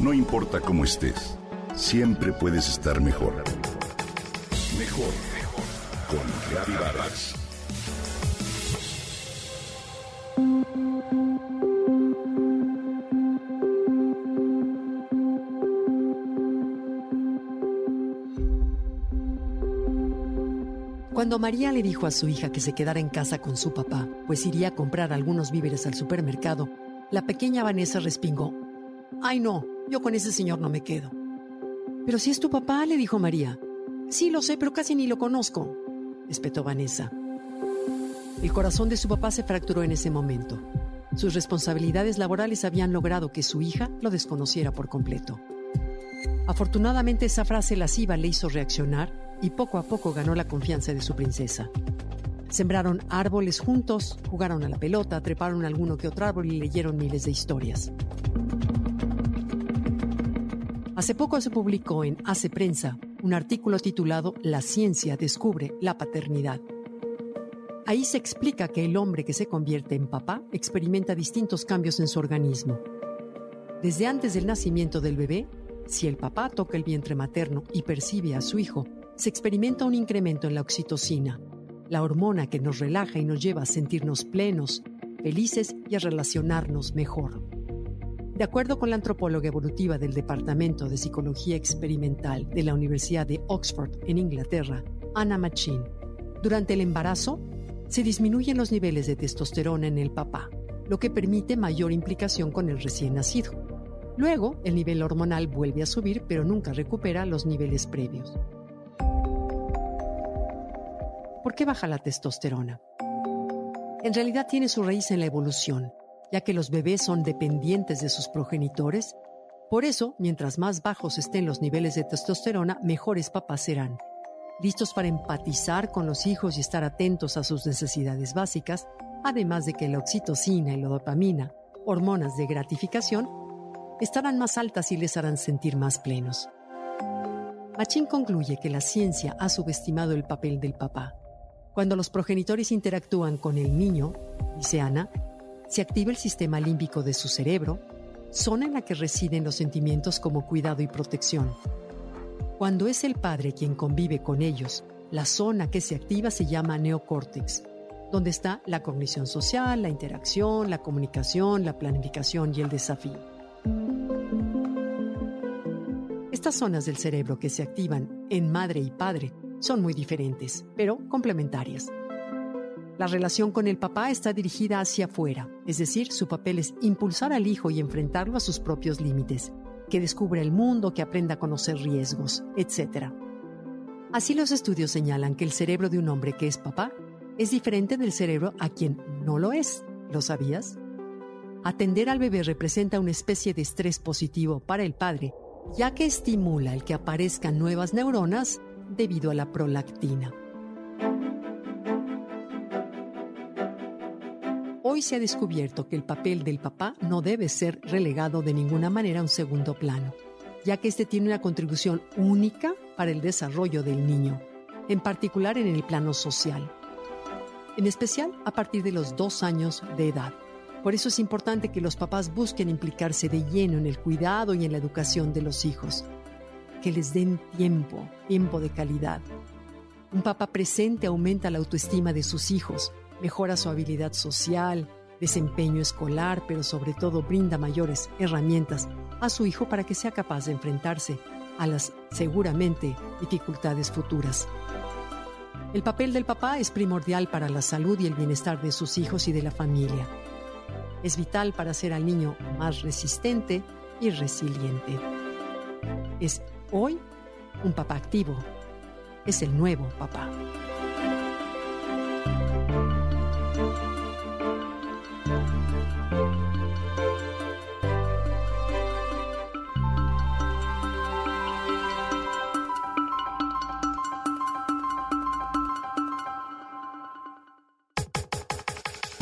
No importa cómo estés, siempre puedes estar mejor. Mejor, mejor. Con Reavivadas. Cuando María le dijo a su hija que se quedara en casa con su papá, pues iría a comprar algunos víveres al supermercado, la pequeña Vanessa respingó. Ay no, yo con ese señor no me quedo. Pero si es tu papá, le dijo María. Sí, lo sé, pero casi ni lo conozco, espetó Vanessa. El corazón de su papá se fracturó en ese momento. Sus responsabilidades laborales habían logrado que su hija lo desconociera por completo. Afortunadamente esa frase lasciva le hizo reaccionar y poco a poco ganó la confianza de su princesa. Sembraron árboles juntos, jugaron a la pelota, treparon alguno que otro árbol y leyeron miles de historias. Hace poco se publicó en Hace Prensa un artículo titulado La ciencia descubre la paternidad. Ahí se explica que el hombre que se convierte en papá experimenta distintos cambios en su organismo. Desde antes del nacimiento del bebé, si el papá toca el vientre materno y percibe a su hijo se experimenta un incremento en la oxitocina, la hormona que nos relaja y nos lleva a sentirnos plenos, felices y a relacionarnos mejor. De acuerdo con la antropóloga evolutiva del Departamento de Psicología Experimental de la Universidad de Oxford en Inglaterra, Anna Machin, durante el embarazo se disminuyen los niveles de testosterona en el papá, lo que permite mayor implicación con el recién nacido. Luego, el nivel hormonal vuelve a subir, pero nunca recupera los niveles previos. ¿Por qué baja la testosterona? En realidad tiene su raíz en la evolución, ya que los bebés son dependientes de sus progenitores. Por eso, mientras más bajos estén los niveles de testosterona, mejores papás serán. Listos para empatizar con los hijos y estar atentos a sus necesidades básicas, además de que la oxitocina y la dopamina, hormonas de gratificación, estarán más altas y les harán sentir más plenos. Machín concluye que la ciencia ha subestimado el papel del papá cuando los progenitores interactúan con el niño, dice Ana, se activa el sistema límbico de su cerebro, zona en la que residen los sentimientos como cuidado y protección. Cuando es el padre quien convive con ellos, la zona que se activa se llama neocórtex, donde está la cognición social, la interacción, la comunicación, la planificación y el desafío. Estas zonas del cerebro que se activan en madre y padre son muy diferentes, pero complementarias. La relación con el papá está dirigida hacia afuera, es decir, su papel es impulsar al hijo y enfrentarlo a sus propios límites, que descubra el mundo, que aprenda a conocer riesgos, etc. Así los estudios señalan que el cerebro de un hombre que es papá es diferente del cerebro a quien no lo es. ¿Lo sabías? Atender al bebé representa una especie de estrés positivo para el padre, ya que estimula el que aparezcan nuevas neuronas debido a la prolactina. Hoy se ha descubierto que el papel del papá no debe ser relegado de ninguna manera a un segundo plano, ya que este tiene una contribución única para el desarrollo del niño, en particular en el plano social, en especial a partir de los dos años de edad. Por eso es importante que los papás busquen implicarse de lleno en el cuidado y en la educación de los hijos, que les den tiempo, tiempo de calidad. Un papá presente aumenta la autoestima de sus hijos, mejora su habilidad social, desempeño escolar, pero sobre todo brinda mayores herramientas a su hijo para que sea capaz de enfrentarse a las seguramente dificultades futuras. El papel del papá es primordial para la salud y el bienestar de sus hijos y de la familia. Es vital para hacer al niño más resistente y resiliente. Es Hoy, un papá activo es el nuevo papá.